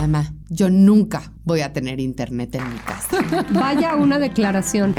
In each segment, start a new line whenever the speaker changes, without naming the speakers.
Mamá, yo nunca voy a tener internet en mi casa.
Vaya una declaración.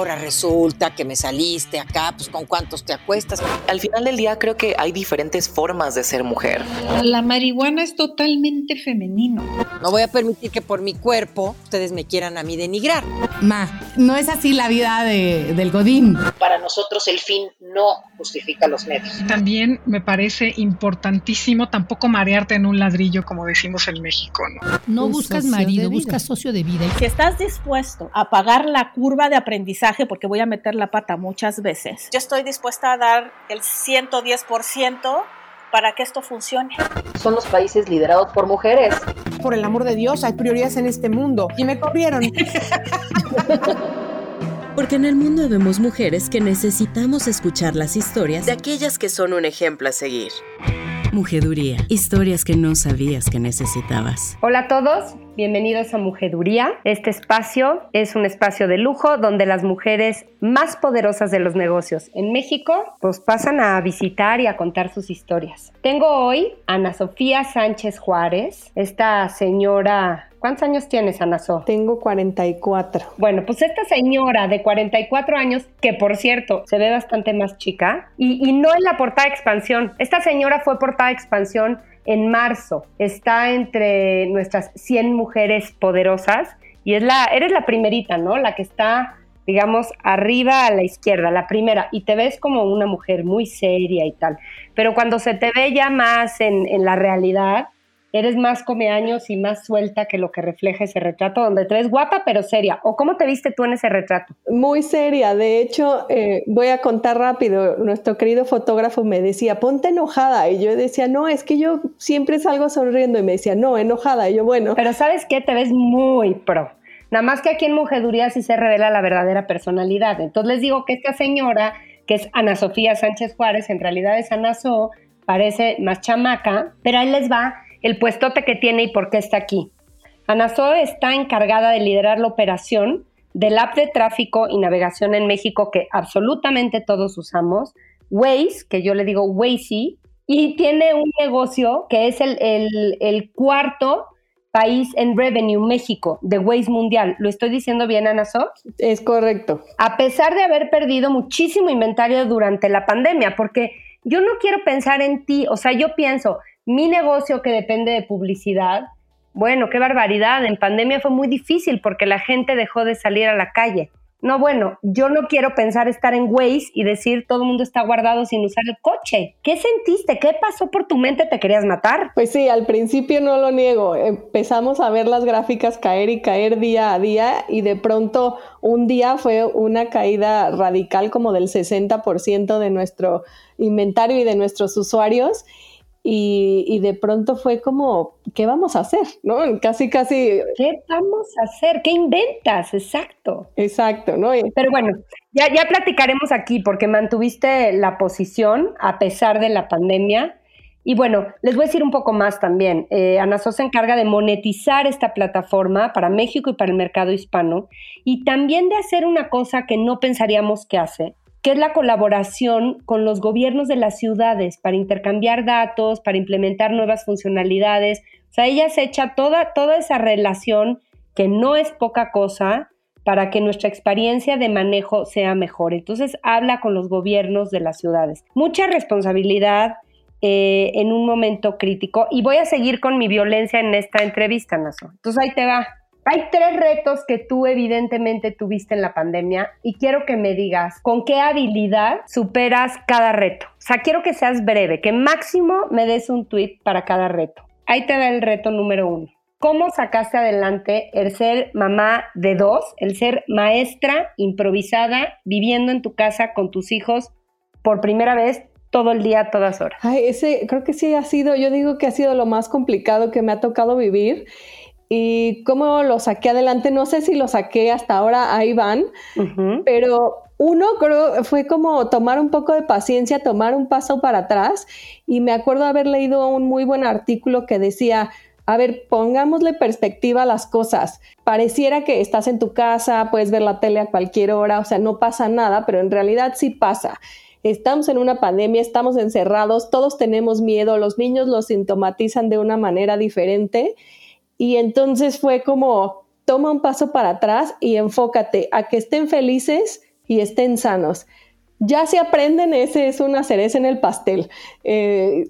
Ah, ahora resulta que me saliste acá, pues con cuántos te acuestas.
Al final del día creo que hay diferentes formas de ser mujer.
La marihuana es totalmente femenino.
No voy a permitir que por mi cuerpo ustedes me quieran a mí denigrar.
Ma, no es así la vida de, del Godín.
Para nosotros el fin no justifica los medios.
También me parece importantísimo tampoco marearte en un ladrillo, como decimos en México. No,
no buscas marido, buscas socio de vida.
Si estás dispuesto a pagar la curva de aprendizaje, porque voy a meter la pata muchas veces, yo estoy dispuesta a dar el 110% para que esto funcione.
Son los países liderados por mujeres.
Por el amor de Dios, hay prioridades en este mundo. Y me corrieron.
Porque en el mundo vemos mujeres que necesitamos escuchar las historias de aquellas que son un ejemplo a seguir. Mujeduría, historias que no sabías que necesitabas.
Hola a todos, bienvenidos a Mujeduría. Este espacio es un espacio de lujo donde las mujeres más poderosas de los negocios en México pues pasan a visitar y a contar sus historias. Tengo hoy a Ana Sofía Sánchez Juárez, esta señora ¿Cuántos años tienes, Ana So?
Tengo 44.
Bueno, pues esta señora de 44 años, que por cierto se ve bastante más chica, y, y no en la portada de expansión. Esta señora fue portada de expansión en marzo. Está entre nuestras 100 mujeres poderosas y es la, eres la primerita, ¿no? La que está, digamos, arriba a la izquierda, la primera, y te ves como una mujer muy seria y tal. Pero cuando se te ve ya más en, en la realidad, eres más come años y más suelta que lo que refleja ese retrato, donde te ves guapa pero seria. ¿O cómo te viste tú en ese retrato?
Muy seria. De hecho, eh, voy a contar rápido. Nuestro querido fotógrafo me decía, ponte enojada. Y yo decía, no, es que yo siempre salgo sonriendo. Y me decía, no, enojada. Y yo, bueno.
Pero ¿sabes qué? Te ves muy pro. Nada más que aquí en Mujeduría sí se revela la verdadera personalidad. Entonces les digo que esta señora, que es Ana Sofía Sánchez Juárez, en realidad es Ana So, parece más chamaca, pero ahí les va el puestote que tiene y por qué está aquí. Anaso está encargada de liderar la operación del app de tráfico y navegación en México que absolutamente todos usamos, Waze, que yo le digo Waze, y tiene un negocio que es el, el, cuarto país en revenue, México, de Waze Mundial. ¿Lo estoy diciendo bien, Anaso?
Es correcto.
A pesar de haber perdido muchísimo inventario durante la pandemia, porque yo no quiero pensar en ti, o sea, yo pienso, mi negocio que depende de publicidad, bueno, qué barbaridad, en pandemia fue muy difícil porque la gente dejó de salir a la calle. No, bueno, yo no quiero pensar estar en Waze y decir todo el mundo está guardado sin usar el coche. ¿Qué sentiste? ¿Qué pasó por tu mente? ¿Te querías matar?
Pues sí, al principio no lo niego. Empezamos a ver las gráficas caer y caer día a día y de pronto un día fue una caída radical como del 60% de nuestro inventario y de nuestros usuarios y, de pronto fue como, ¿qué vamos a hacer? ¿No? Casi, casi.
¿Qué vamos a hacer? ¿Qué inventas? Exacto.
Exacto, ¿no?
Pero bueno, ya, ya platicaremos aquí porque mantuviste la posición a pesar de la pandemia. Y bueno, les voy a decir un poco más también. Eh, Anaso se encarga de monetizar esta plataforma para México y para el mercado hispano y también de hacer una cosa que no pensaríamos que hace, que es la colaboración con los gobiernos de las ciudades para intercambiar datos, para implementar nuevas funcionalidades. O sea, ella se echa toda, toda esa relación, que no es poca cosa, para que nuestra experiencia de manejo sea mejor. Entonces, habla con los gobiernos de las ciudades. Mucha responsabilidad eh, en un momento crítico. Y voy a seguir con mi violencia en esta entrevista, Naso. Entonces, ahí te va. Hay tres retos que tú evidentemente tuviste en la pandemia y quiero que me digas con qué habilidad superas cada reto. O sea, quiero que seas breve, que máximo me des un tweet para cada reto. Ahí te da el reto número uno. ¿Cómo sacaste adelante el ser mamá de dos, el ser maestra improvisada, viviendo en tu casa con tus hijos por primera vez todo el día, todas horas?
Ay, ese creo que sí ha sido, yo digo que ha sido lo más complicado que me ha tocado vivir y cómo lo saqué adelante, no sé si lo saqué hasta ahora, ahí van, pero uno creo fue como tomar un poco de paciencia, tomar un paso para atrás y me acuerdo haber leído un muy buen artículo que decía, a ver, pongámosle perspectiva a las cosas. Pareciera que estás en tu casa, puedes ver la tele a cualquier hora, o sea, no pasa nada, pero en realidad sí pasa. Estamos en una pandemia, estamos encerrados, todos tenemos miedo, los niños lo sintomatizan de una manera diferente Y entonces fue como, toma un paso para atrás y enfócate a que estén felices y estén sanos. Ya se aprenden, ese es una cereza en el pastel. Eh,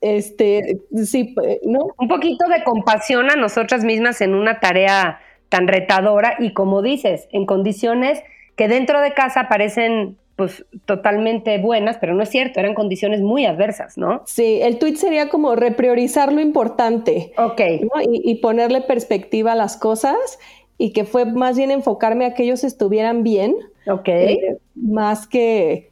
este, sí, ¿no?
Un poquito de compasión a nosotras mismas en una tarea tan retadora y como dices, en condiciones que dentro de casa parecen pues totalmente buenas, pero no es cierto, eran condiciones muy adversas, ¿no?
Sí, el tweet sería como repriorizar lo importante.
Ok.
Y, ponerle perspectiva a las cosas y que fue más bien enfocarme a que ellos estuvieran bien.
Ok.
Eh, más que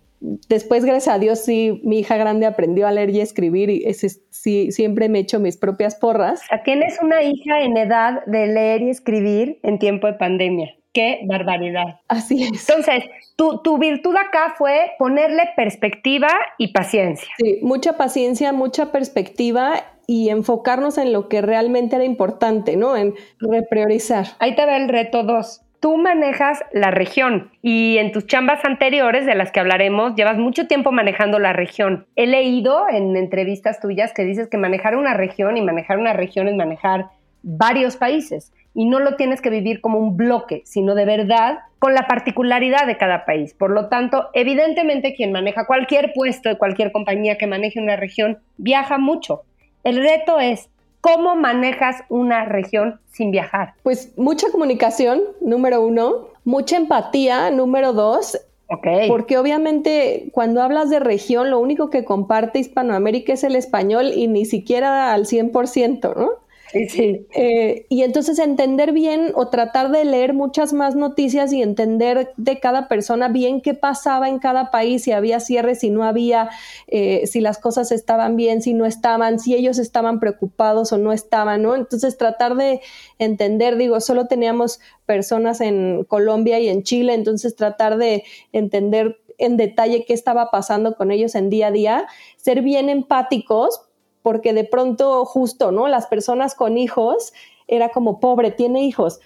después, gracias a Dios, sí, mi hija grande aprendió a leer y escribir y sí, siempre me he hecho mis propias porras.
Tienes una hija en edad de leer y escribir en tiempo de pandemia. Qué barbaridad.
Así es.
Entonces, tu, tu, virtud acá fue ponerle perspectiva y paciencia.
Sí, mucha paciencia, mucha perspectiva y enfocarnos en lo que realmente era importante, ¿no? En repriorizar.
Ahí te va el reto 2. Tú manejas la región y en tus chambas anteriores, de las que hablaremos, llevas mucho tiempo manejando la región. He leído en entrevistas tuyas que dices que manejar una región y manejar una región es manejar varios países y no lo tienes que vivir como un bloque, sino de verdad con la particularidad de cada país. Por lo tanto, evidentemente quien maneja cualquier puesto de cualquier compañía que maneje una región viaja mucho. El reto es ¿Cómo manejas una región sin viajar?
Pues mucha comunicación, número uno, mucha empatía, número dos.
Okay.
Porque obviamente cuando hablas de región, lo único que comparte Hispanoamérica es el español y ni siquiera al 100%, ¿no?
Sí,
eh, y entonces entender bien o tratar de leer muchas más noticias y entender de cada persona bien qué pasaba en cada país, si había cierres, si no había, eh, si las cosas estaban bien, si no estaban, si ellos estaban preocupados o no estaban, ¿no? Entonces tratar de entender, digo, solo teníamos personas en Colombia y en Chile, entonces tratar de entender en detalle qué estaba pasando con ellos en día a día, ser bien empáticos porque de pronto justo, ¿no? Las personas con hijos era como pobre, tiene hijos,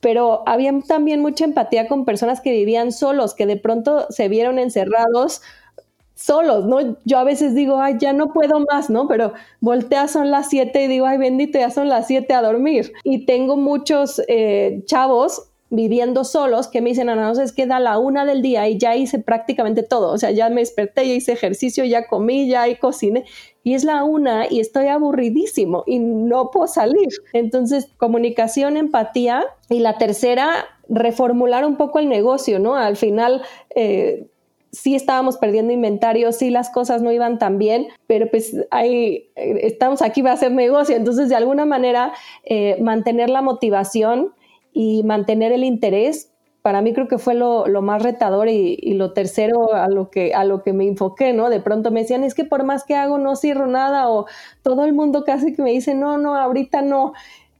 pero había también mucha empatía con personas que vivían solos, que de pronto se vieron encerrados solos, ¿no? Yo a veces digo, ay, ya no puedo más, ¿no? Pero voltea, son las siete y digo, ay, bendito, ya son las siete a dormir. Y tengo muchos eh, chavos viviendo solos que me dicen, Ana, no es que da la una del día y ya hice prácticamente todo, o sea, ya me desperté, ya hice ejercicio, ya comí, ya cociné, y es la una y estoy aburridísimo y no puedo salir. Entonces, comunicación, empatía y la tercera, reformular un poco el negocio, ¿no? Al final... Eh, sí estábamos perdiendo inventario, sí las cosas no iban tan bien, pero pues ahí eh, estamos aquí va a hacer negocio, entonces de alguna manera eh, mantener la motivación y mantener el interés, para mí creo que fue lo, más retador y, lo tercero a lo, que, a lo que me enfoqué, ¿no? De pronto me decían, es que por más que hago no cierro nada o todo el mundo casi que me dice, no, no, ahorita no.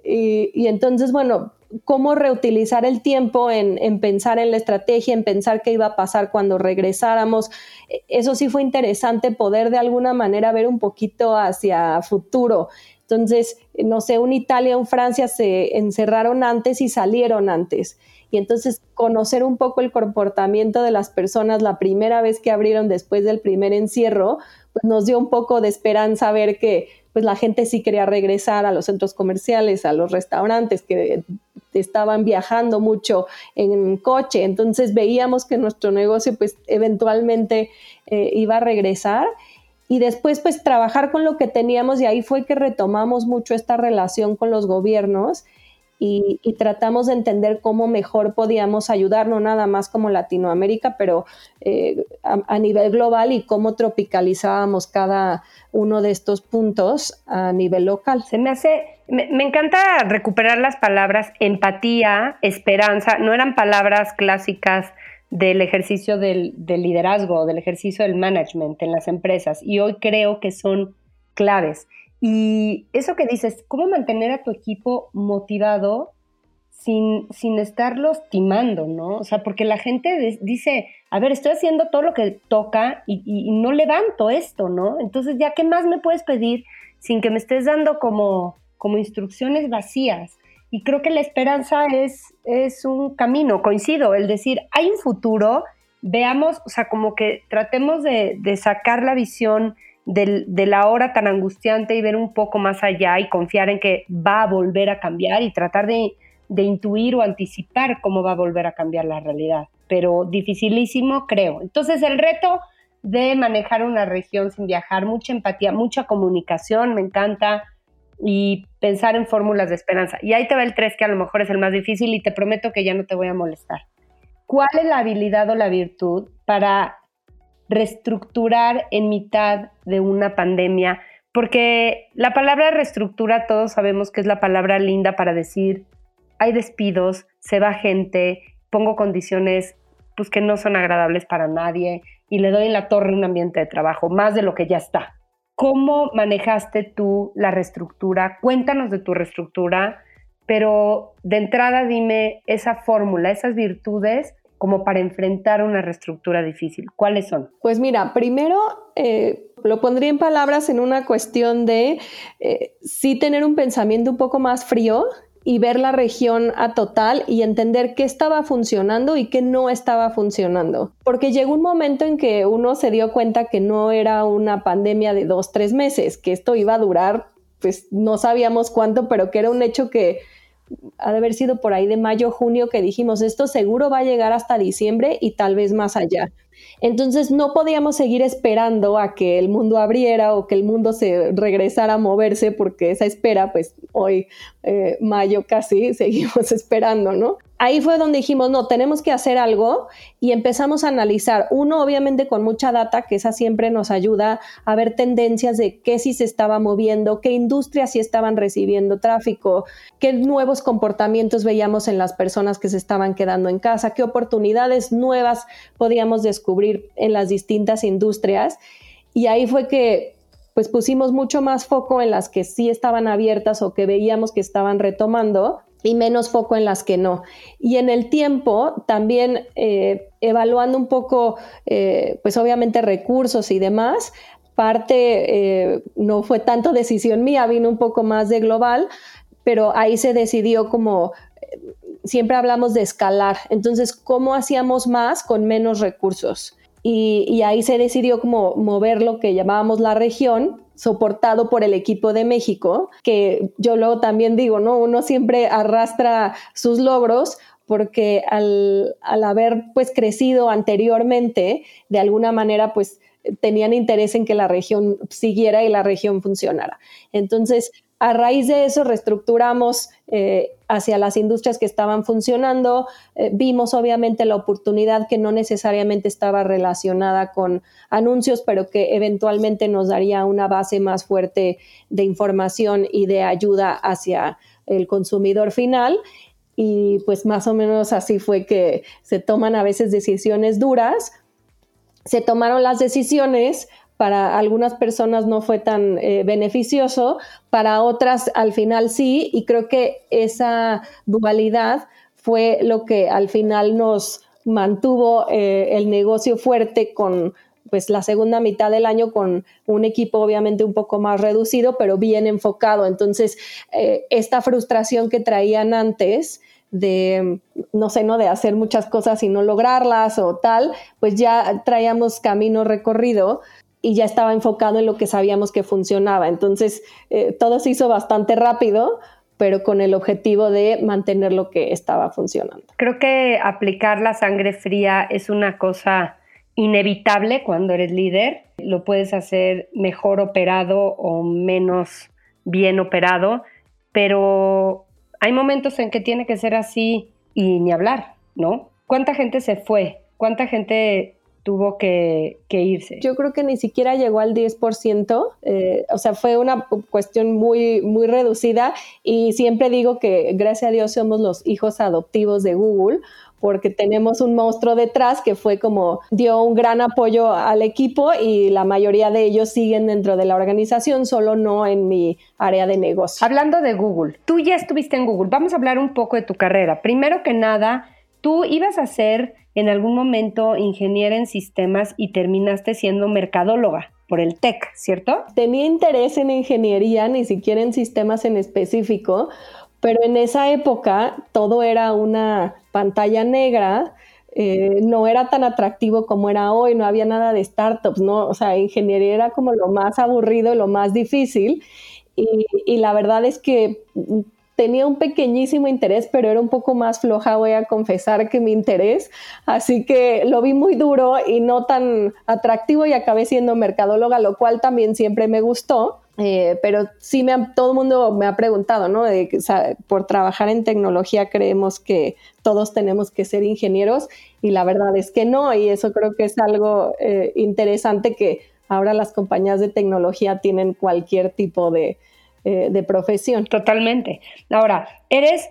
Y, entonces, bueno, cómo reutilizar el tiempo en, en, pensar en la estrategia, en pensar qué iba a pasar cuando regresáramos. E, eso sí fue interesante poder de alguna manera ver un poquito hacia futuro entonces, no sé, un Italia, un Francia se encerraron antes y salieron antes. Y entonces conocer un poco el comportamiento de las personas la primera vez que abrieron después del primer encierro, pues nos dio un poco de esperanza ver que pues la gente sí quería regresar a los centros comerciales, a los restaurantes, que estaban viajando mucho en coche. Entonces veíamos que nuestro negocio pues eventualmente eh, iba a regresar y después pues trabajar con lo que teníamos y ahí fue que retomamos mucho esta relación con los gobiernos y, tratamos de entender cómo mejor podíamos ayudar, no nada más como Latinoamérica, pero eh, a, nivel global y cómo tropicalizábamos cada uno de estos puntos a nivel local.
Se me hace, me, me encanta recuperar las palabras empatía, esperanza, no eran palabras clásicas del ejercicio del, liderazgo, del ejercicio del management en las empresas y hoy creo que son claves. Y eso que dices, ¿cómo mantener a tu equipo motivado sin, sin estarlos timando, ¿no? O sea, porque la gente dice, a ver, estoy haciendo todo lo que toca y, y, no levanto esto, ¿no? Entonces, ¿ya qué más me puedes pedir sin que me estés dando como, como instrucciones vacías? Y creo que la esperanza es, es un camino, coincido, el decir, hay un futuro, veamos, o sea, como que tratemos de, sacar la visión de la hora tan angustiante y ver un poco más allá y confiar en que va a volver a cambiar y tratar de, de intuir o anticipar cómo va a volver a cambiar la realidad. Pero dificilísimo, creo. Entonces el reto de manejar una región sin viajar, mucha empatía, mucha comunicación, me encanta, y pensar en fórmulas de esperanza. Y ahí te va el 3, que a lo mejor es el más difícil y te prometo que ya no te voy a molestar. ¿Cuál es la habilidad o la virtud para reestructurar en mitad de una pandemia? Porque la palabra reestructura todos sabemos que es la palabra linda para decir hay despidos, se va gente, pongo condiciones pues que no son agradables para nadie y le doy en la torre un ambiente de trabajo, más de lo que ya está. ¿Cómo manejaste tú la reestructura? Cuéntanos de tu reestructura, pero de entrada dime esa fórmula, esas virtudes como para enfrentar una reestructura difícil. ¿Cuáles son?
Pues mira, primero eh, lo pondría en palabras en una cuestión de eh, sí tener un pensamiento un poco más frío y ver la región a total y entender qué estaba funcionando y qué no estaba funcionando. Porque llegó un momento en que uno se dio cuenta que no era una pandemia de dos, tres meses, que esto iba a durar, pues no sabíamos cuánto, pero que era un hecho que ha de haber sido por ahí de mayo, junio, que dijimos, esto seguro va a llegar hasta diciembre y tal vez más allá. Entonces no podíamos seguir esperando a que el mundo abriera o que el mundo se regresara a moverse porque esa espera, pues hoy, eh, mayo casi, seguimos esperando, ¿no? Ahí fue donde dijimos, no, tenemos que hacer algo y empezamos a analizar. Uno, obviamente, con mucha data, que esa siempre nos ayuda a ver tendencias de qué sí se estaba moviendo, qué industrias sí estaban recibiendo tráfico, qué nuevos comportamientos veíamos en las personas que se estaban quedando en casa, qué oportunidades nuevas podíamos descubrir en las distintas industrias. Y ahí fue que pues pusimos mucho más foco en las que sí estaban abiertas o que veíamos que estaban retomando y menos foco en las que no. Y en el tiempo también eh, evaluando un poco, eh, pues obviamente recursos y demás, parte eh, no fue tanto decisión mía, vino un poco más de global, pero ahí se decidió como, siempre hablamos de escalar, entonces, ¿cómo hacíamos más con menos recursos? Y, y ahí se decidió como mover lo que llamábamos la región soportado por el equipo de México, que yo luego también digo, ¿no? Uno siempre arrastra sus logros porque al, haber pues crecido anteriormente, de alguna manera pues tenían interés en que la región siguiera y la región funcionara. Entonces, a raíz de eso reestructuramos eh, hacia las industrias que estaban funcionando, eh, vimos obviamente la oportunidad que no necesariamente estaba relacionada con anuncios, pero que eventualmente nos daría una base más fuerte de información y de ayuda hacia el consumidor final. Y pues más o menos así fue que se toman a veces decisiones duras. Se tomaron las decisiones para algunas personas no fue tan eh, beneficioso, para otras al final sí, y creo que esa dualidad fue lo que al final nos mantuvo eh, el negocio fuerte con pues la segunda mitad del año con un equipo obviamente un poco más reducido, pero bien enfocado. Entonces, eh, esta frustración que traían antes, de, no sé, ¿no? De hacer muchas cosas y no lograrlas o tal, pues ya traíamos camino recorrido y ya estaba enfocado en lo que sabíamos que funcionaba. Entonces, eh, todo se hizo bastante rápido, pero con el objetivo de mantener lo que estaba funcionando.
Creo que aplicar la sangre fría es una cosa inevitable cuando eres líder. Lo puedes hacer mejor operado o menos bien operado, pero hay momentos en que tiene que ser así y ni hablar, ¿no? ¿Cuánta gente se fue? ¿Cuánta gente tuvo que, irse.
Yo creo que ni siquiera llegó al 10%, eh, o sea, fue una cuestión muy, muy reducida y siempre digo que gracias a Dios somos los hijos adoptivos de Google porque tenemos un monstruo detrás que fue como dio un gran apoyo al equipo y la mayoría de ellos siguen dentro de la organización, solo no en mi área de negocio.
Hablando de Google, tú ya estuviste en Google, vamos a hablar un poco de tu carrera. Primero que nada, tú ibas a ser en algún momento ingeniera en sistemas y terminaste siendo mercadóloga por el TEC, ¿cierto?
Tenía interés en ingeniería, ni siquiera en sistemas en específico, pero en esa época todo era una pantalla negra, eh, no era tan atractivo como era hoy, no había nada de startups, ¿no? O sea, ingeniería era como lo más aburrido, lo más difícil. Y, y la verdad es que tenía un pequeñísimo interés, pero era un poco más floja, voy a confesar que mi interés, así que lo vi muy duro y no tan atractivo y acabé siendo mercadóloga, lo cual también siempre me gustó. Eh, pero sí, me todo el mundo me ha preguntado, ¿no? De, por trabajar en tecnología creemos que todos tenemos que ser ingenieros y la verdad es que no, y eso creo que es algo eh, interesante que ahora las compañías de tecnología tienen cualquier tipo de, eh, de profesión.
Totalmente. Ahora, eres,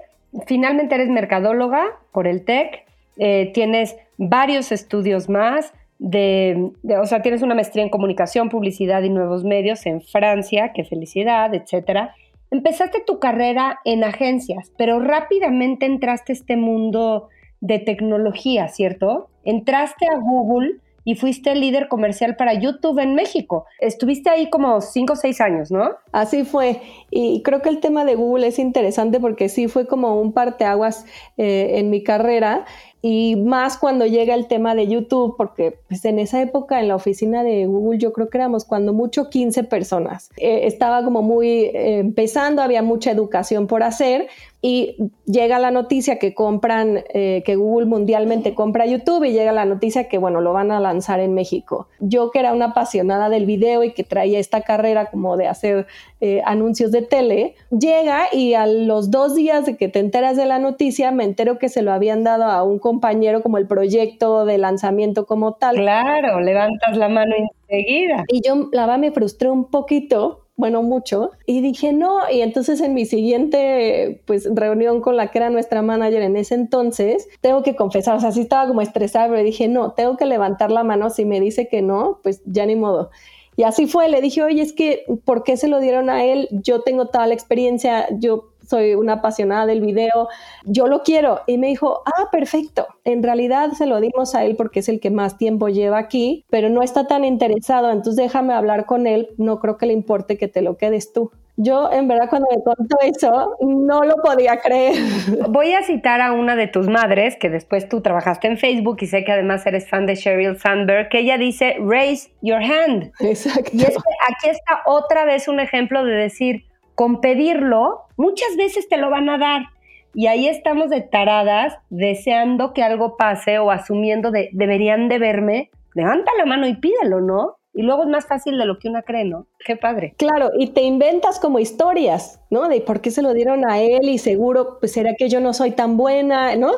finalmente eres mercadóloga por el TEC, eh, tienes varios estudios más, de, o sea, tienes una maestría en comunicación, publicidad y nuevos medios en Francia, qué felicidad, etcétera. Empezaste tu carrera en agencias, pero rápidamente entraste a este mundo de tecnología, ¿cierto? Entraste a Google y fuiste líder comercial para YouTube en México. Estuviste ahí como cinco o seis años, ¿no?
Así fue. Y creo que el tema de Google es interesante porque sí fue como un parteaguas eh, en mi carrera y más cuando llega el tema de YouTube, porque pues, en esa época en la oficina de Google yo creo que éramos cuando mucho 15 personas. Eh, estaba como muy eh, empezando, había mucha educación por hacer, y llega la noticia que compran, eh, que Google mundialmente compra YouTube y llega la noticia que, bueno, lo van a lanzar en México. Yo que era una apasionada del video y que traía esta carrera como de hacer eh, anuncios de tele, llega y a los dos días de que te enteras de la noticia, me entero que se lo habían dado a un compañero como el proyecto de lanzamiento como tal.
Claro, levantas la mano enseguida.
Y yo, la verdad, me frustré un poquito bueno, mucho, y dije no, y entonces en mi siguiente pues reunión con la que era nuestra manager en ese entonces, tengo que confesar, o sea, sí estaba como estresada, pero dije no, tengo que levantar la mano, si me dice que no, pues ya ni modo. Y así fue, le dije, oye, es que, ¿por qué se lo dieron a él? Yo tengo toda la experiencia, yo soy una apasionada del video, yo lo quiero. Y me dijo, ah, perfecto. En realidad se lo dimos a él porque es el que más tiempo lleva aquí, pero no está tan interesado, entonces déjame hablar con él, no creo que le importe que te lo quedes tú. Yo, en verdad, cuando me contó eso, no lo podía creer.
Voy a citar a una de tus madres, que después tú trabajaste en Facebook y sé que además eres fan de Sheryl Sandberg, que ella dice, raise your hand.
Exacto.
Y es que aquí está otra vez un ejemplo de decir, con pedirlo, muchas veces te lo van a dar. Y ahí estamos de taradas, deseando que algo pase o asumiendo de deberían de verme. Levanta la mano y pídelo, ¿no? Y luego es más fácil de lo que una cree, ¿no? Qué padre.
Claro, y te inventas como historias, ¿no? De por qué se lo dieron a él y seguro, pues será que yo no soy tan buena, ¿no?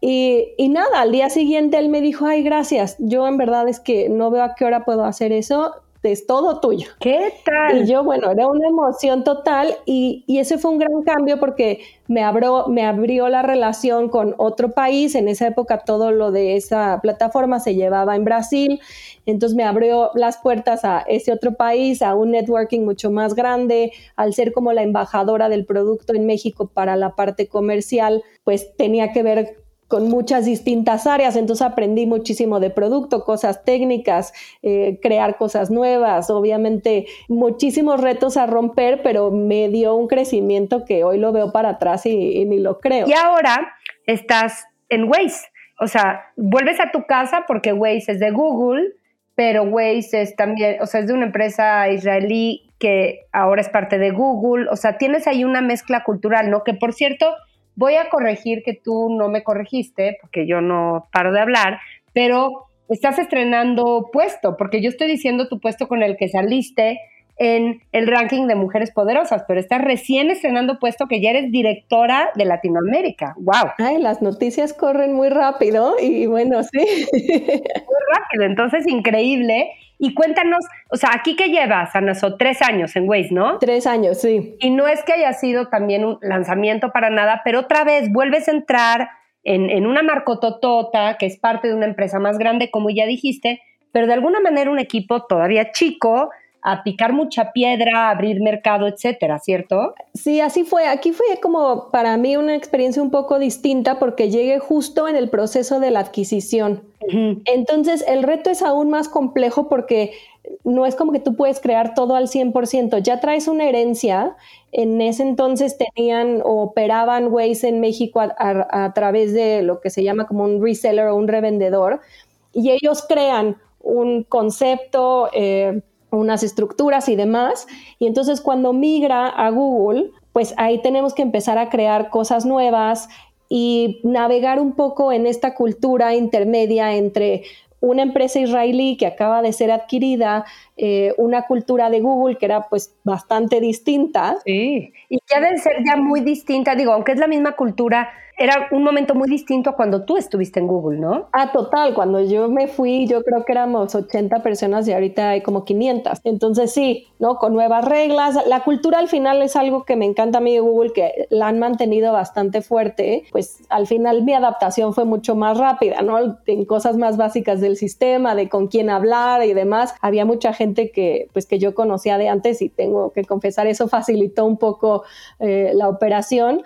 Y, y, nada, al día siguiente él me dijo, ay, gracias, yo en verdad es que no veo a qué hora puedo hacer eso, es todo tuyo.
¿Qué tal?
Y yo, bueno, era una emoción total y, y ese fue un gran cambio porque me abrió, me abrió la relación con otro país. En esa época todo lo de esa plataforma se llevaba en Brasil, entonces me abrió las puertas a ese otro país, a un networking mucho más grande, al ser como la embajadora del producto en México para la parte comercial, pues tenía que ver con muchas distintas áreas, entonces aprendí muchísimo de producto, cosas técnicas, eh, crear cosas nuevas, obviamente muchísimos retos a romper, pero me dio un crecimiento que hoy lo veo para atrás y, ni lo creo.
Y ahora estás en Waze, o sea, vuelves a tu casa porque Waze es de Google, pero Waze es también, o sea, es de una empresa israelí que ahora es parte de Google, o sea, tienes ahí una mezcla cultural, ¿no? Que por cierto, voy a corregir que tú no me corregiste, porque yo no paro de hablar, pero estás estrenando puesto, porque yo estoy diciendo tu puesto con el que saliste en el ranking de mujeres poderosas, pero estás recién estrenando puesto que ya eres directora de Latinoamérica. ¡Wow!
Ay, las noticias corren muy rápido y bueno, sí.
Muy rápido, entonces increíble. Y cuéntanos, o sea, aquí que llevas, Anaso, tres años en Waze, ¿no?
Tres años, sí.
Y no es que haya sido también un lanzamiento para nada, pero otra vez vuelves a entrar en, en una marcototota que es parte de una empresa más grande, como ya dijiste, pero de alguna manera un equipo todavía chico, a picar mucha piedra, a abrir mercado, etcétera, ¿cierto?
Sí, así fue. Aquí fue como para mí una experiencia un poco distinta porque llegué justo en el proceso de la adquisición. Entonces, el reto es aún más complejo porque no es como que tú puedes crear todo al 100%, ya traes una herencia. En ese entonces tenían o operaban Waze en México a, través de lo que se llama como un reseller o un revendedor, y ellos crean un concepto, eh, unas estructuras y demás, y entonces cuando migra a Google, pues ahí tenemos que empezar a crear cosas nuevas y navegar un poco en esta cultura intermedia entre una empresa israelí que acaba de ser adquirida, eh, una cultura de Google que era pues bastante distinta.
Sí, y que debe ser ya muy distinta, digo, aunque es la misma cultura, era un momento muy distinto a cuando tú estuviste en Google, ¿no?
Ah, total, cuando yo me fui, yo creo que éramos 80 personas y ahorita hay como 500. Entonces sí, ¿no? Con nuevas reglas. La cultura al final es algo que me encanta a mí de Google, que la han mantenido bastante fuerte. Pues al final mi adaptación fue mucho más rápida, ¿no? En cosas más básicas del sistema, de con quién hablar y demás. Había mucha gente que, pues que yo conocía de antes y tengo que confesar, eso facilitó un poco eh, la operación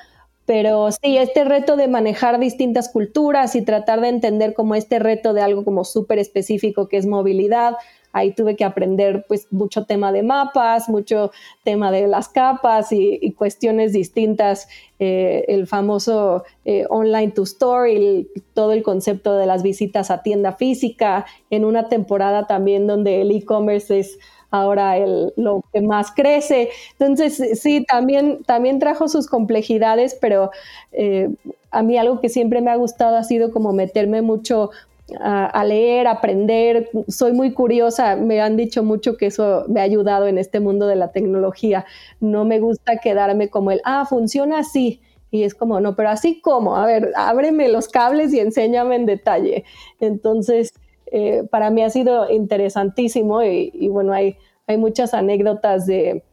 pero sí, este reto de manejar distintas culturas y tratar de entender como este reto de algo como súper específico que es movilidad, ahí tuve que aprender pues mucho tema de mapas, mucho tema de las capas y, cuestiones distintas, eh, el famoso eh, online to store y todo el concepto de las visitas a tienda física, en una temporada también donde el e-commerce es ahora el, lo que más crece. Entonces, sí, también, también trajo sus complejidades, pero eh, a mí algo que siempre me ha gustado ha sido como meterme mucho a, leer, aprender. Soy muy curiosa, me han dicho mucho que eso me ha ayudado en este mundo de la tecnología. No me gusta quedarme como el, ah, funciona así. Y es como, no, pero así como, a ver, ábreme los cables y enséñame en detalle. Entonces, eh, para mí ha sido interesantísimo y, bueno, hay, hay muchas anécdotas de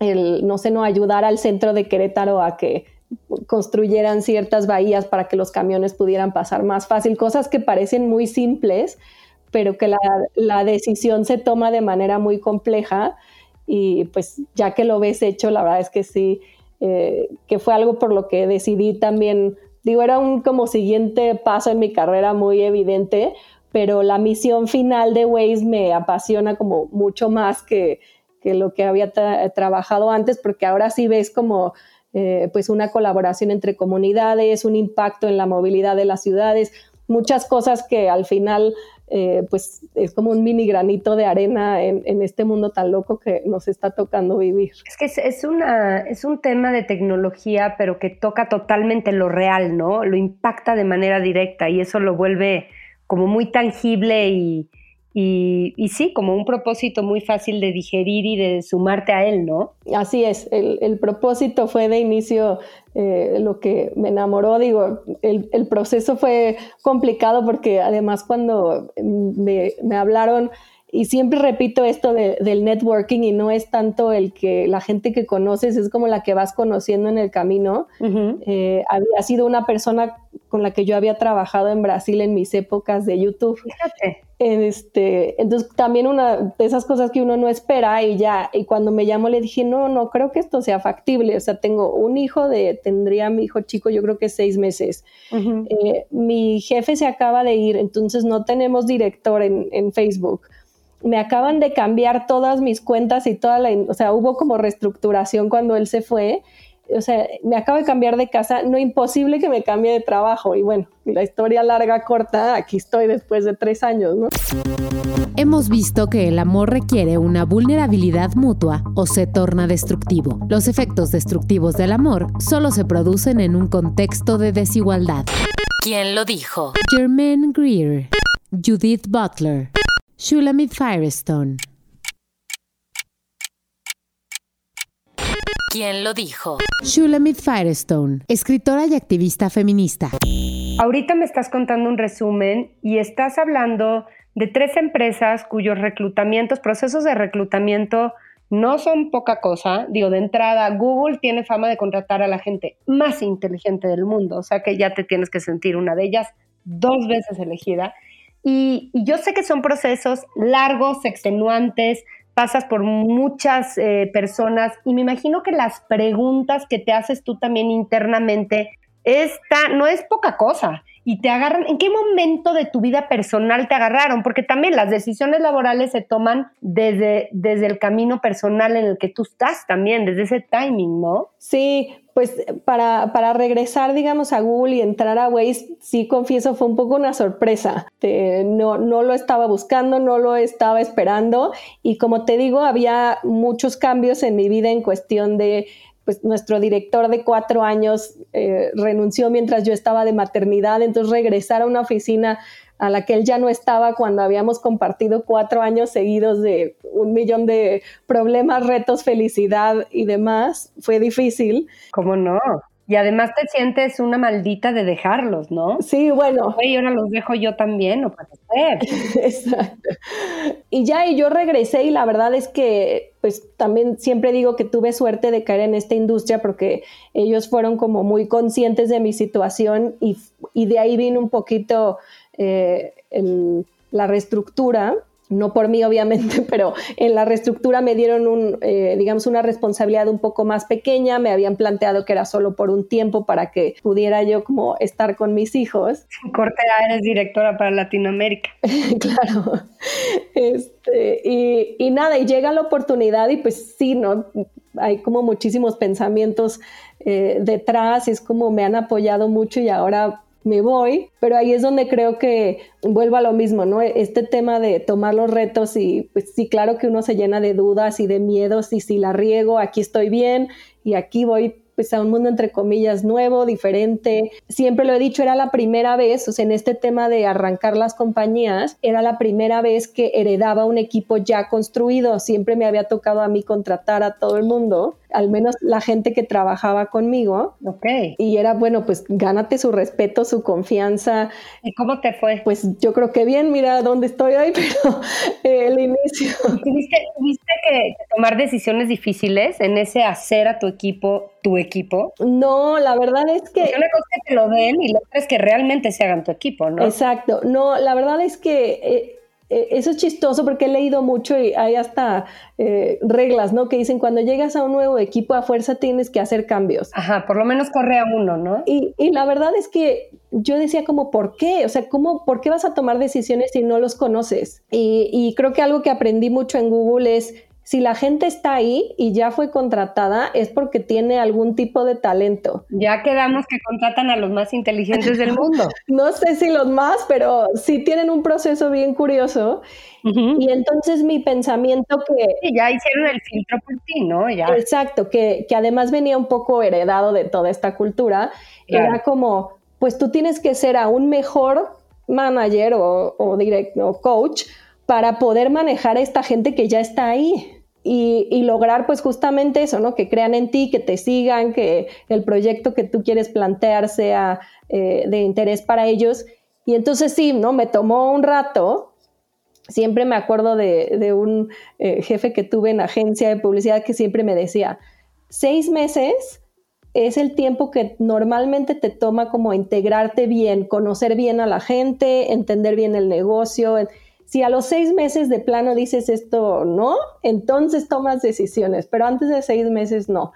el, no sé, no ayudar al centro de Querétaro a que construyeran ciertas bahías para que los camiones pudieran pasar más fácil, cosas que parecen muy simples, pero que la, la decisión se toma de manera muy compleja y pues ya que lo ves hecho, la verdad es que sí, eh, que fue algo por lo que decidí también, digo, era un como siguiente paso en mi carrera muy evidente, pero la misión final de Waze me apasiona como mucho más que, que lo que había trabajado antes, porque ahora sí ves como eh, pues una colaboración entre comunidades, un impacto en la movilidad de las ciudades, muchas cosas que al final eh, pues es como un mini granito de arena en, este mundo tan loco que nos está tocando vivir.
Es que es, es, una, es un tema de tecnología, pero que toca totalmente lo real, ¿no? Lo impacta de manera directa y eso lo vuelve como muy tangible y, y, sí, como un propósito muy fácil de digerir y de sumarte a él, ¿no?
Así es, el, propósito fue de inicio eh, lo que me enamoró, digo, el, proceso fue complicado porque además cuando me, me hablaron y siempre repito esto del networking y no es tanto el que la gente que conoces, es como la que vas conociendo en el camino. Eh, había sido una persona con la que yo había trabajado en Brasil en mis épocas de YouTube. Fíjate. Este, entonces también una de esas cosas que uno no espera y ya, y cuando me llamó le dije, no, no creo que esto sea factible. O sea, tengo un hijo de, tendría mi hijo chico, yo creo que seis meses. Eh, mi jefe se acaba de ir, entonces no tenemos director en, en Facebook me acaban de cambiar todas mis cuentas y toda la, o sea, hubo como reestructuración cuando él se fue. O sea, me acabo de cambiar de casa, no imposible que me cambie de trabajo. Y bueno, la historia larga, corta, aquí estoy después de tres años, ¿no?
Hemos visto que el amor requiere una vulnerabilidad mutua o se torna destructivo. Los efectos destructivos del amor solo se producen en un contexto de desigualdad.
¿Quién lo dijo?
Germaine Greer, Judith Butler, Shulamit Firestone.
¿Quién lo dijo?
Shulamit Firestone, escritora y activista feminista.
Ahorita me estás contando un resumen y estás hablando de tres empresas cuyos reclutamientos, procesos de reclutamiento no son poca cosa. Digo, de entrada, Google tiene fama de contratar a la gente más inteligente del mundo, o sea que ya te tienes que sentir una de ellas dos veces elegida. Y, yo sé que son procesos largos, extenuantes, pasas por muchas eh, personas y me imagino que las preguntas que te haces tú también internamente, esta no es poca cosa y te agarran, ¿en qué momento de tu vida personal te agarraron? Porque también las decisiones laborales se toman desde, desde el camino personal en el que tú estás también, desde ese timing, ¿no?
Sí, pues para, para regresar, digamos, a Google y entrar a Waze, sí confieso, fue un poco una sorpresa. no, no lo estaba buscando, no lo estaba esperando y como te digo, había muchos cambios en mi vida en cuestión de pues nuestro director de cuatro años eh, renunció mientras yo estaba de maternidad, entonces regresar a una oficina a la que él ya no estaba cuando habíamos compartido cuatro años seguidos de un millón de problemas, retos, felicidad y demás, fue difícil.
¿Cómo no? Y además te sientes una maldita de dejarlos, ¿no?
Sí, bueno.
Y ahora los dejo yo también, no puede ser.
Exacto. Y ya, y yo regresé y la verdad es que, pues también siempre digo que tuve suerte de caer en esta industria porque ellos fueron como muy conscientes de mi situación y, y de ahí vino un poquito eh, la reestructura no por mí obviamente, pero en la reestructura me dieron un, eh, digamos, una responsabilidad un poco más pequeña, me habían planteado que era solo por un tiempo para que pudiera yo como estar con mis hijos.
Corte A, eres directora para Latinoamérica.
claro. Este, y, y, nada, y llega la oportunidad y pues sí, ¿no? Hay como muchísimos pensamientos eh, detrás, es como me han apoyado mucho y ahora me voy, pero ahí es donde creo que vuelvo a lo mismo, ¿no? Este tema de tomar los retos y pues sí, claro que uno se llena de dudas y de miedos y si la riego, aquí estoy bien y aquí voy pues a un mundo entre comillas nuevo, diferente. Siempre lo he dicho, era la primera vez, o sea, en este tema de arrancar las compañías, era la primera vez que heredaba un equipo ya construido. Siempre me había tocado a mí contratar a todo el mundo al menos la gente que trabajaba conmigo.
Ok.
Y era, bueno, pues gánate su respeto, su confianza.
¿Y cómo te fue?
Pues yo creo que bien, mira dónde estoy hoy, pero el inicio.
¿Tuviste, ¿Tuviste, que tomar decisiones difíciles en ese hacer a tu equipo tu equipo?
No, la verdad es que...
una cosa es que te lo den y la otra es que realmente se hagan tu equipo, ¿no?
Exacto. No, la verdad es que... Eh, eh, eso es chistoso porque he leído mucho y hay hasta eh, reglas, ¿no? Que dicen cuando llegas a un nuevo equipo a fuerza tienes que hacer cambios.
Ajá, por lo menos corre a uno, ¿no?
Y, y la verdad es que yo decía como, ¿por qué? O sea, ¿cómo, ¿por qué vas a tomar decisiones si no los conoces? Y, y creo que algo que aprendí mucho en Google es si la gente está ahí y ya fue contratada, es porque tiene algún tipo de talento.
Ya quedamos que contratan a los más inteligentes del mundo.
no sé si los más, pero sí tienen un proceso bien curioso. Y entonces mi pensamiento que...
ya hicieron el filtro por ti, ¿no? Ya.
Exacto, que, además venía un poco heredado de toda esta cultura. Era como, pues tú tienes que ser aún mejor manager o, o, direct, o coach para poder manejar a esta gente que ya está ahí y, lograr pues justamente eso, ¿no? Que crean en ti, que te sigan, que el proyecto que tú quieres plantear sea eh, de interés para ellos. Y entonces sí, ¿no? Me tomó un rato. Siempre me acuerdo de, un eh, jefe que tuve en agencia de publicidad que siempre me decía, seis meses es el tiempo que normalmente te toma como integrarte bien, conocer bien a la gente, entender bien el negocio, si a los seis meses de plano dices esto no, entonces tomas decisiones, pero antes de seis meses no.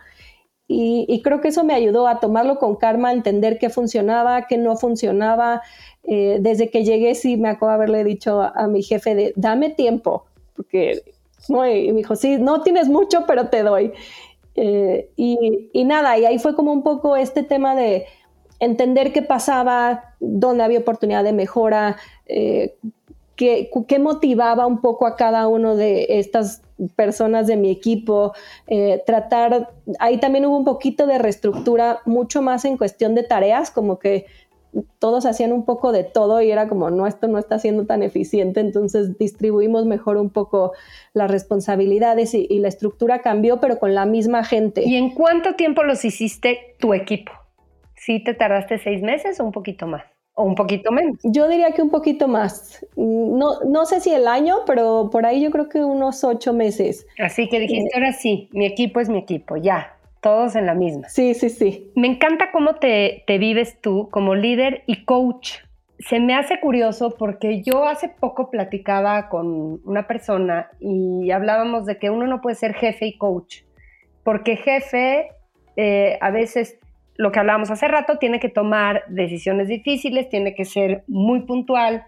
Y, creo que eso me ayudó a tomarlo con calma, a entender qué funcionaba, qué no funcionaba. Eh, desde que llegué, sí me acuerdo haberle dicho a, mi jefe de, dame tiempo, porque no, y me dijo, sí, no tienes mucho, pero te doy. Eh, y, y, nada, y ahí fue como un poco este tema de entender qué pasaba, dónde había oportunidad de mejora, eh, qué, motivaba un poco a cada uno de estas personas de mi equipo, eh, tratar, ahí también hubo un poquito de reestructura, mucho más en cuestión de tareas, como que todos hacían un poco de todo y era como, no, esto no está siendo tan eficiente, entonces distribuimos mejor un poco las responsabilidades y, y la estructura cambió, pero con la misma gente.
¿Y en cuánto tiempo los hiciste tu equipo? ¿Sí te tardaste seis meses o un poquito más? O un poquito menos.
Yo diría que un poquito más. No, no sé si el año, pero por ahí yo creo que unos ocho meses.
Así que dijiste, ahora sí, mi equipo es mi equipo, ya, todos en la misma.
Sí, sí, sí.
Me encanta cómo te, te vives tú como líder y coach. se me hace curioso porque yo hace poco platicaba con una persona y hablábamos de que uno no puede ser jefe y coach, porque jefe eh, a veces, lo que hablábamos hace rato, tiene que tomar decisiones difíciles, tiene que ser muy puntual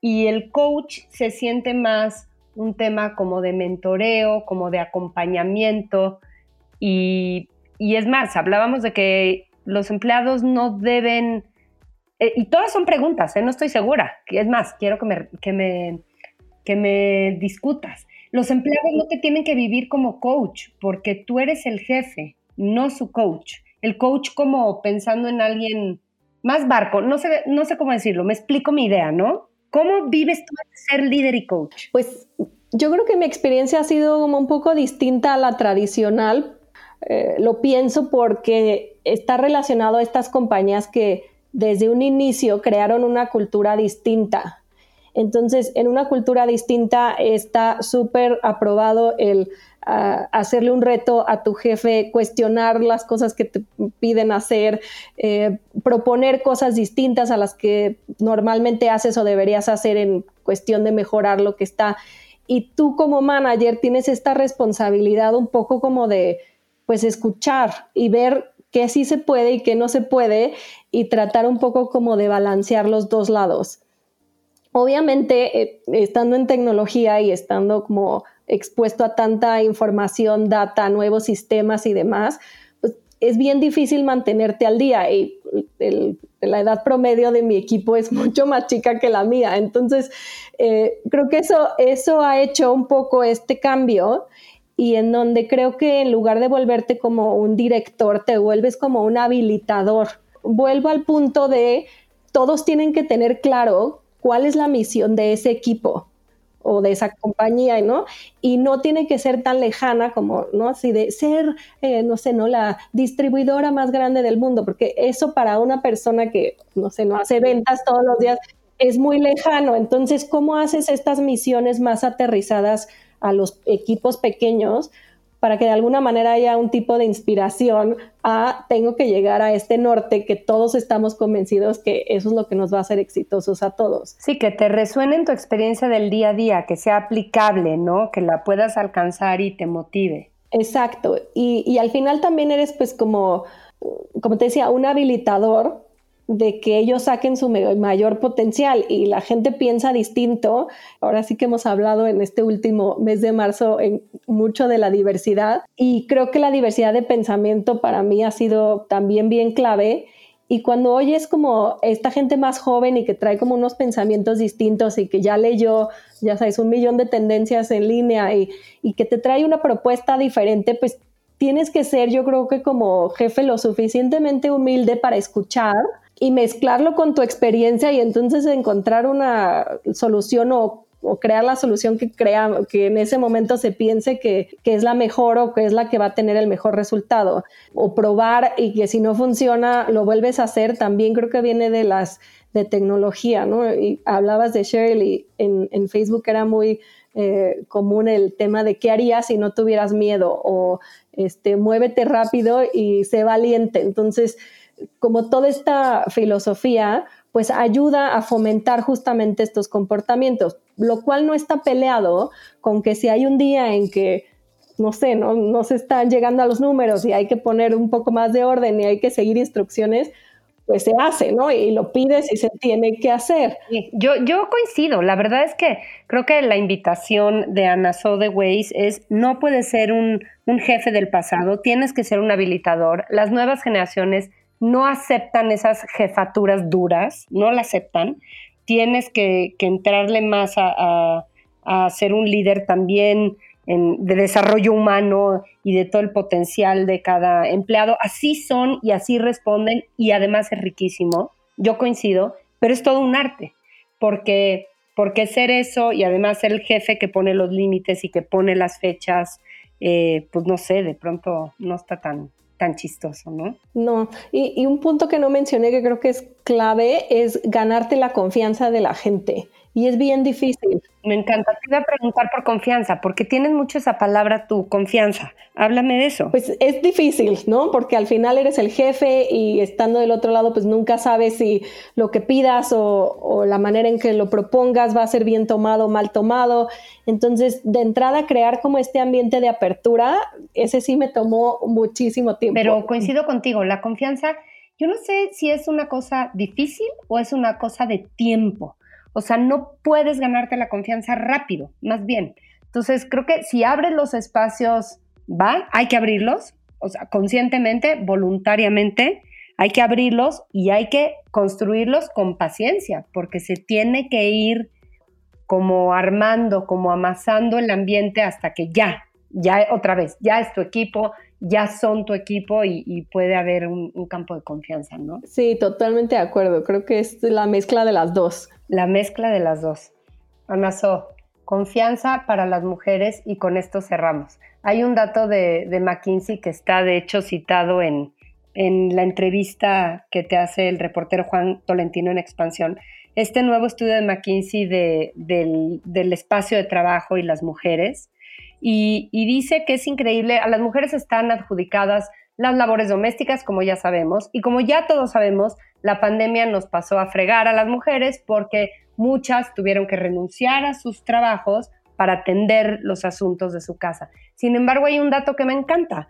y el coach se siente más un tema como de mentoreo, como de acompañamiento y, es más, hablábamos de que los empleados no deben, eh, y todas son preguntas, ¿eh? no estoy segura, es más, quiero que me, que, me, que me discutas. Los empleados no te tienen que vivir como coach, porque tú eres el jefe, no su coach. El coach como pensando en alguien más barco, no sé, no sé cómo decirlo, me explico mi idea, ¿no? ¿Cómo vives tú ser líder y coach?
Pues yo creo que mi experiencia ha sido como un poco distinta a la tradicional. Eh, lo pienso porque está relacionado a estas compañías que desde un inicio crearon una cultura distinta. Entonces, en una cultura distinta está súper aprobado el hacerle un reto a tu jefe, cuestionar las cosas que te piden hacer, eh, proponer cosas distintas a las que normalmente haces o deberías hacer en cuestión de mejorar lo que está. Y tú como manager tienes esta responsabilidad un poco como de, pues, escuchar y ver qué sí se puede y qué no se puede y tratar un poco como de balancear los dos lados. Obviamente, eh, estando en tecnología y estando como expuesto a tanta información, data, nuevos sistemas y demás, pues es bien difícil mantenerte al día y la edad promedio de mi equipo es mucho más chica que la mía. Entonces, eh, creo que eso, eso ha hecho un poco este cambio y en donde creo que en lugar de volverte como un director, te vuelves como un habilitador. Vuelvo al punto de todos tienen que tener claro cuál es la misión de ese equipo o de esa compañía, ¿no? Y no tiene que ser tan lejana como, ¿no? Así de ser, eh, no sé, ¿no? La distribuidora más grande del mundo, porque eso para una persona que, no sé, no hace ventas todos los días, es muy lejano. Entonces, ¿cómo haces estas misiones más aterrizadas a los equipos pequeños? Para que de alguna manera haya un tipo de inspiración a tengo que llegar a este norte que todos estamos convencidos que eso es lo que nos va a hacer exitosos a todos.
Sí, que te resuene en tu experiencia del día a día, que sea aplicable, ¿no? Que la puedas alcanzar y te motive.
Exacto. Y, y al final también eres pues como, como te decía, un habilitador de que ellos saquen su mayor potencial y la gente piensa distinto. Ahora sí que hemos hablado en este último mes de marzo en mucho de la diversidad y creo que la diversidad de pensamiento para mí ha sido también bien clave. Y cuando oyes como esta gente más joven y que trae como unos pensamientos distintos y que ya leyó, ya sabes, un millón de tendencias en línea y, y que te trae una propuesta diferente, pues tienes que ser, yo creo que como jefe, lo suficientemente humilde para escuchar y mezclarlo con tu experiencia y entonces encontrar una solución o, crear la solución que crea, que en ese momento se piense que, es la mejor o que es la que va a tener el mejor resultado. O probar y que si no funciona lo vuelves a hacer, también creo que viene de las de tecnología, ¿no? Y hablabas de Cheryl y en, Facebook era muy eh, común el tema de qué harías si no tuvieras miedo o este, muévete rápido y sé valiente. Entonces, como toda esta filosofía, pues ayuda a fomentar justamente estos comportamientos, lo cual no está peleado con que si hay un día en que, no sé, no, se están llegando a los números y hay que poner un poco más de orden y hay que seguir instrucciones, pues se hace, ¿no? Y lo pides y se tiene que hacer.
Yo, yo coincido, la verdad es que creo que la invitación de Ana de Ways es no puedes ser un, un jefe del pasado, tienes que ser un habilitador. Las nuevas generaciones no aceptan esas jefaturas duras, no la aceptan. Tienes que, entrarle más a, ser un líder también de desarrollo humano y de todo el potencial de cada empleado. Así son y así responden y además es riquísimo. Yo coincido, pero es todo un arte, porque, porque ser eso y además ser el jefe que pone los límites y que pone las fechas, eh, pues no sé, de pronto no está tan, tan chistoso, ¿no?
No, y, un punto que no mencioné que creo que es clave es ganarte la confianza de la gente. Y es bien difícil,
Me encanta. Te iba a preguntar por confianza, porque tienes mucho esa palabra tu confianza. Háblame de eso.
Pues es difícil, ¿no? Porque al final eres el jefe y estando del otro lado, pues nunca sabes si lo que pidas o, o la manera en que lo propongas va a ser bien tomado o mal tomado. Entonces, de entrada, crear como este ambiente de apertura, ese sí me tomó muchísimo tiempo.
Pero coincido contigo, la confianza, yo no sé si es una cosa difícil o es una cosa de tiempo o sea, no puedes ganarte la confianza rápido, más bien. Entonces, creo que si abres los espacios, va, hay que abrirlos, o sea, conscientemente, voluntariamente, hay que abrirlos y hay que construirlos con paciencia, porque se tiene que ir como armando, como amasando el ambiente hasta que ya, ya otra vez, ya es tu equipo, ya son tu equipo y, puede haber un, un, campo de confianza, ¿no?
Sí, totalmente de acuerdo. Creo que es la mezcla de las dos
la mezcla de las dos. Amazo, confianza para las mujeres y con esto cerramos. Hay un dato de, McKinsey que está de hecho citado en, en la entrevista que te hace el reportero Juan Tolentino en Expansión. Este nuevo estudio de McKinsey del, espacio de trabajo y las mujeres, y, dice que es increíble, a las mujeres están adjudicadas las labores domésticas, como ya sabemos, y como ya todos sabemos, la pandemia nos pasó a fregar a las mujeres porque muchas tuvieron que renunciar a sus trabajos para atender los asuntos de su casa. Sin embargo, hay un dato que me encanta.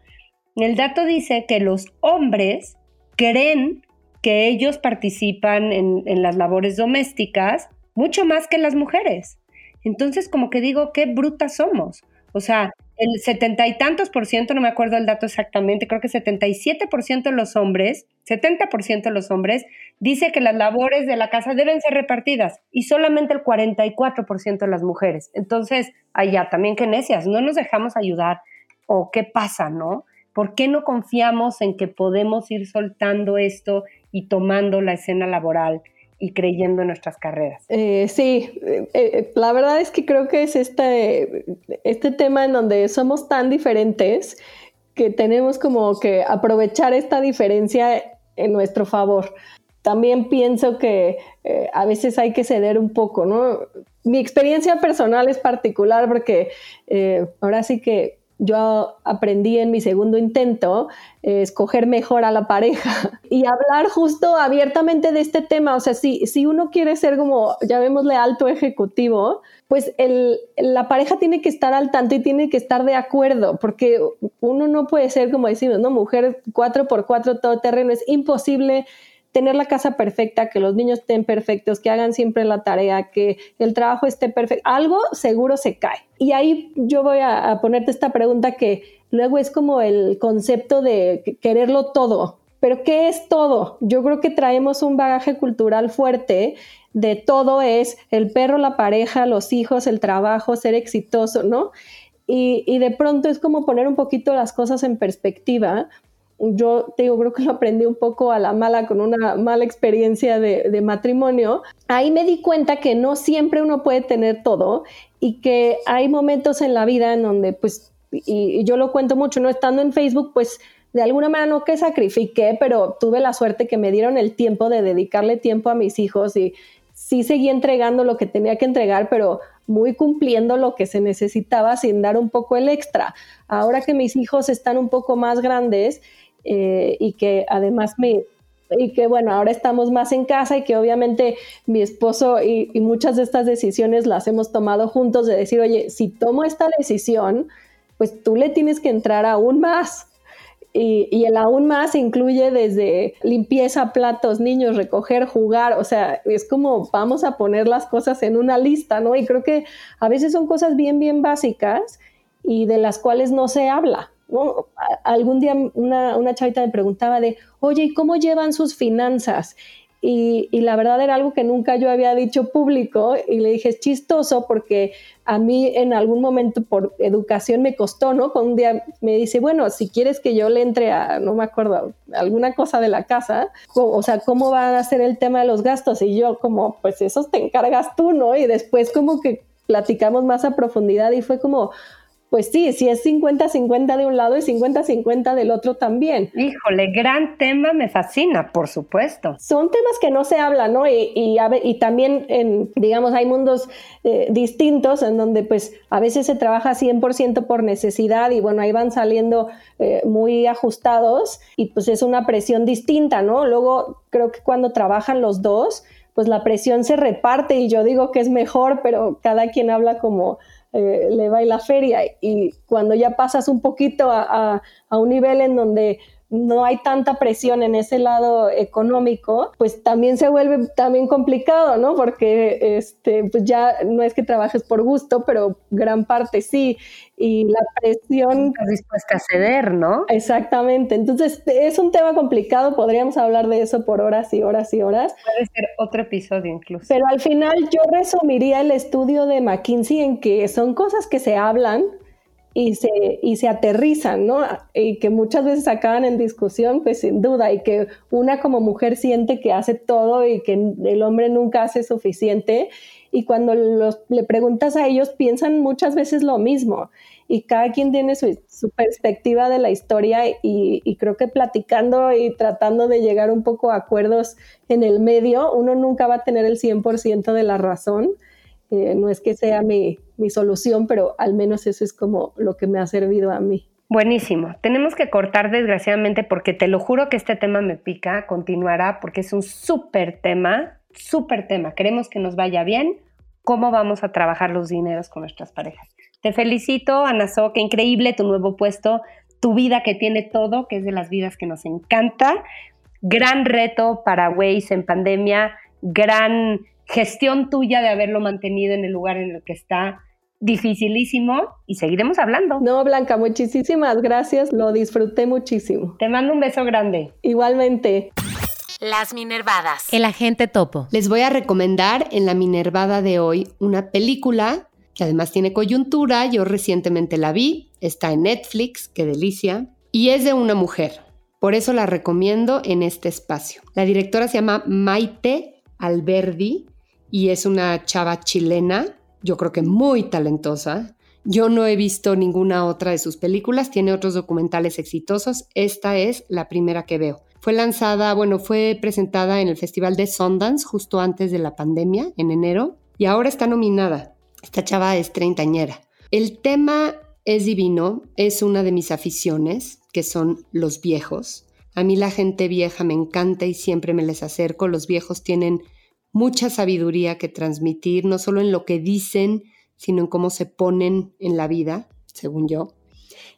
El dato dice que los hombres creen que ellos participan en, las labores domésticas mucho más que las mujeres. Entonces, como que digo, qué brutas somos. O sea, el setenta y tantos por ciento, no me acuerdo el dato exactamente, creo que 77 por ciento de los hombres, 70 por ciento de los hombres, dice que las labores de la casa deben ser repartidas y solamente el 44 por ciento de las mujeres. Entonces, allá también que necias, no nos dejamos ayudar o qué pasa, ¿no? ¿Por qué no confiamos en que podemos ir soltando esto y tomando la escena laboral? Y creyendo en nuestras carreras.
Eh, sí, eh, eh, la verdad es que creo que es este, este tema en donde somos tan diferentes que tenemos como que aprovechar esta diferencia en nuestro favor. También pienso que a veces hay que ceder un poco, ¿no? Mi experiencia personal es particular porque ahora sí que yo aprendí en mi segundo intento eh, escoger mejor a la pareja y hablar justo abiertamente de este tema. O sea, si, si uno quiere ser como, llamémosle alto ejecutivo, pues el, la pareja tiene que estar al tanto y tiene que estar de acuerdo, porque uno no puede ser, como decimos, ¿no? Mujer 4x4 todo terreno, es imposible tener la casa perfecta, que los niños estén perfectos, que hagan siempre la tarea, que el trabajo esté perfecto, algo seguro se cae. Y ahí yo voy a, ponerte esta pregunta que luego es como el concepto de quererlo todo. Pero ¿qué es todo? Yo creo que traemos un bagaje cultural fuerte de todo es el perro, la pareja, los hijos, el trabajo, ser exitoso, ¿no? Y, de pronto es como poner un poquito las cosas en perspectiva yo te digo, creo que lo aprendí un poco a la mala con una mala experiencia de, matrimonio. Ahí me di cuenta que no siempre uno puede tener todo y que hay momentos en la vida en donde, pues, y, yo lo cuento mucho, no estando en Facebook, pues de alguna manera no que sacrifiqué, pero tuve la suerte que me dieron el tiempo de dedicarle tiempo a mis hijos y sí seguí entregando lo que tenía que entregar, pero muy cumpliendo lo que se necesitaba sin dar un poco el extra. Ahora que mis hijos están un poco más grandes, eh, y que además me, y que bueno, ahora estamos más en casa y que obviamente mi esposo y, muchas de estas decisiones las hemos tomado juntos de decir, oye, si tomo esta decisión, pues tú le tienes que entrar aún más. Y, y, el aún más incluye desde limpieza, platos, niños, recoger, jugar, o sea, es como vamos a poner las cosas en una lista, ¿no? Y creo que a veces son cosas bien, bien básicas y de las cuales no se habla. Algún día una, una chavita me preguntaba de, oye, ¿y cómo llevan sus finanzas? Y, la verdad era algo que nunca yo había dicho público y le dije, es chistoso porque a mí en algún momento por educación me costó, ¿no? Con un día me dice, bueno, si quieres que yo le entre a, no me acuerdo, alguna cosa de la casa, o sea, ¿cómo va a ser el tema de los gastos? Y yo como, pues esos te encargas tú, ¿no? Y después como que platicamos más a profundidad y fue como, pues sí, si es 50-50 de un lado y 50-50 del otro también.
Híjole, gran tema, me fascina, por supuesto.
Son temas que no se hablan, ¿no? Y, y, también, en, digamos, hay mundos eh, distintos en donde pues a veces se trabaja 100% por necesidad y bueno, ahí van saliendo eh, muy ajustados y pues es una presión distinta, ¿no? Luego creo que cuando trabajan los dos, pues la presión se reparte y yo digo que es mejor, pero cada quien habla como eh, le va la feria y cuando ya pasas un poquito a, un nivel en donde no hay tanta presión en ese lado económico, pues también se vuelve también complicado, ¿no? Porque este, pues ya no es que trabajes por gusto, pero gran parte sí. Y la presión...
Estás dispuesta a ceder, ¿no?
Exactamente. Entonces, es un tema complicado, podríamos hablar de eso por horas y horas y horas.
Puede ser otro episodio incluso.
Pero al final yo resumiría el estudio de McKinsey en que son cosas que se hablan, y se, y se aterrizan, ¿no? Y que muchas veces acaban en discusión, pues sin duda, y que una como mujer siente que hace todo y que el hombre nunca hace suficiente. Y cuando los, le preguntas a ellos, piensan muchas veces lo mismo. Y cada quien tiene su, su perspectiva de la historia y, y, creo que platicando y tratando de llegar un poco a acuerdos en el medio, uno nunca va a tener el 100% de la razón no es que sea mi, mi solución, pero al menos eso es como lo que me ha servido a mí.
Buenísimo. Tenemos que cortar desgraciadamente porque te lo juro que este tema me pica, continuará porque es un súper tema, súper tema. Queremos que nos vaya bien. ¿Cómo vamos a trabajar los dineros con nuestras parejas? Te felicito, Ana So, qué increíble tu nuevo puesto, tu vida que tiene todo, que es de las vidas que nos encanta. Gran reto para Waze en pandemia, gran gestión tuya de haberlo mantenido en el lugar en el que está dificilísimo y seguiremos hablando.
No, Blanca, muchísimas gracias, lo disfruté muchísimo.
Te mando un beso grande.
Igualmente.
Las Minervadas.
El agente topo.
Les voy a recomendar en la Minervada de hoy una película que además tiene coyuntura, yo recientemente la vi, está en Netflix, qué delicia, y es de una mujer. Por eso la recomiendo en este espacio. La directora se llama Maite Alberdi y es una chava chilena, yo creo que muy talentosa. Yo no he visto ninguna otra de sus películas, tiene otros documentales exitosos, esta es la primera que veo. Fue lanzada, bueno, fue presentada en el Festival de Sundance justo antes de la pandemia, en enero, y ahora está nominada. Esta chava es treintañera. El tema es divino, es una de mis aficiones, que son los viejos. A mí la gente vieja me encanta y siempre me les acerco. Los viejos tienen mucha sabiduría que transmitir, no solo en lo que dicen, sino en cómo se ponen en la vida, según yo.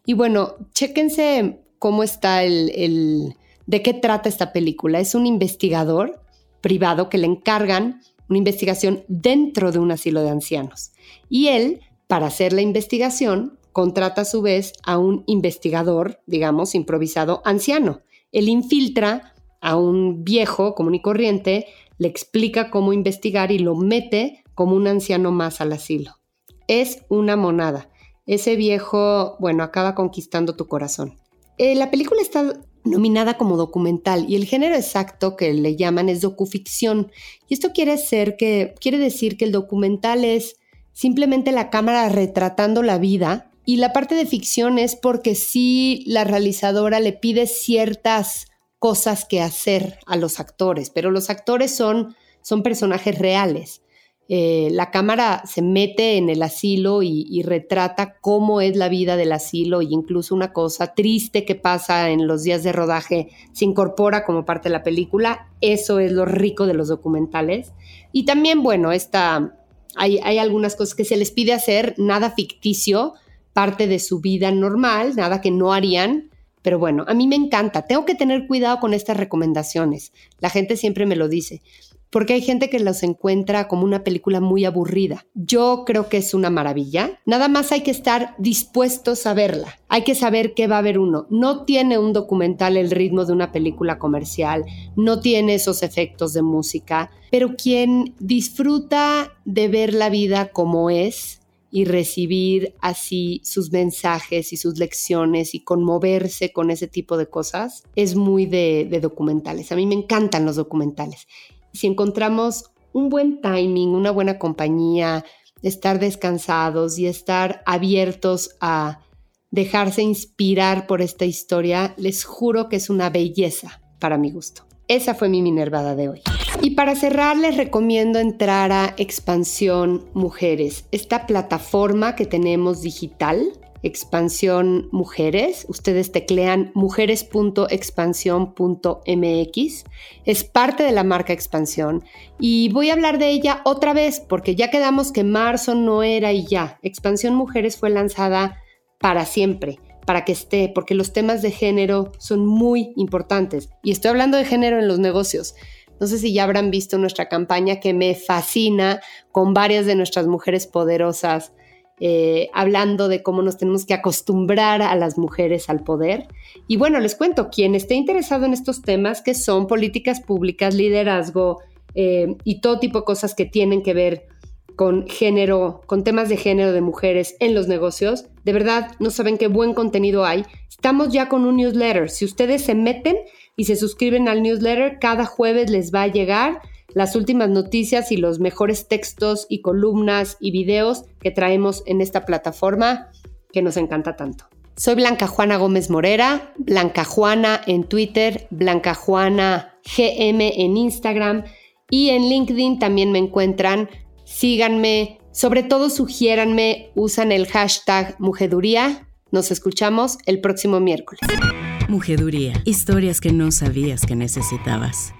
Y bueno, chéquense cómo está el, de qué trata esta película. Es un investigador privado que le encargan una investigación dentro de un asilo de ancianos. Y él, para hacer la investigación, contrata a su vez a un investigador, digamos, improvisado anciano. Él infiltra a un viejo común y corriente le explica cómo investigar y lo mete como un anciano más al asilo. Es una monada. Ese viejo, bueno, acaba conquistando tu corazón. Eh, la película está nominada como documental y el género exacto que le llaman es docuficción. Y esto quiere, ser que, quiere decir que el documental es simplemente la cámara retratando la vida y la parte de ficción es porque sí la realizadora le pide ciertas cosas que hacer a los actores, pero los actores son, son personajes reales. Eh, la cámara se mete en el asilo y, retrata cómo es la vida del asilo e incluso una cosa triste que pasa en los días de rodaje se incorpora como parte de la película. Eso es lo rico de los documentales. Y también, bueno, esta, hay, hay algunas cosas que se les pide hacer, nada ficticio, parte de su vida normal, nada que no harían, pero bueno, a mí me encanta. Tengo que tener cuidado con estas recomendaciones. La gente siempre me lo dice. Porque hay gente que los encuentra como una película muy aburrida. Yo creo que es una maravilla. Nada más hay que estar dispuestos a verla. Hay que saber qué va a ver uno. No tiene un documental el ritmo de una película comercial, no tiene esos efectos de música, pero quien disfruta de ver la vida como es, y recibir así sus mensajes y sus lecciones y conmoverse con ese tipo de cosas es muy de, documentales. A mí me encantan los documentales. Si encontramos un buen timing, una buena compañía estar descansados y estar abiertos a dejarse inspirar por esta historia, les juro que es una belleza para mi gusto. Esa fue mi Minervada de hoy. Y para cerrar, les recomiendo entrar a Expansión Mujeres, esta plataforma que tenemos digital, Expansión Mujeres. Ustedes teclean mujeres.expansión.mx. Es parte de la marca Expansión y voy a hablar de ella otra vez porque ya quedamos que marzo no era y ya. Expansión Mujeres fue lanzada para siempre para que esté, porque los temas de género son muy importantes. Y estoy hablando de género en los negocios. No sé si ya habrán visto nuestra campaña que me fascina con varias de nuestras mujeres poderosas, eh, hablando de cómo nos tenemos que acostumbrar a las mujeres al poder. Y bueno, les cuento, quien esté interesado en estos temas, que son políticas públicas, liderazgo eh, y todo tipo de cosas que tienen que ver con género, con temas de género de mujeres en los negocios. De verdad, no saben qué buen contenido hay. Estamos ya con un newsletter. Si ustedes se meten y se suscriben al newsletter, cada jueves les va a llegar las últimas noticias y los mejores textos y columnas y videos que traemos en esta plataforma que nos encanta tanto. Soy Blanca Juana Gómez Morera, Blanca Juana en Twitter, Blanca Juana GM en Instagram y en LinkedIn también me encuentran síganme, sobre todo sugiéranme, usan el hashtag Mujeduría. Nos escuchamos el próximo miércoles.
Mujeduría, historias que no sabías que necesitabas.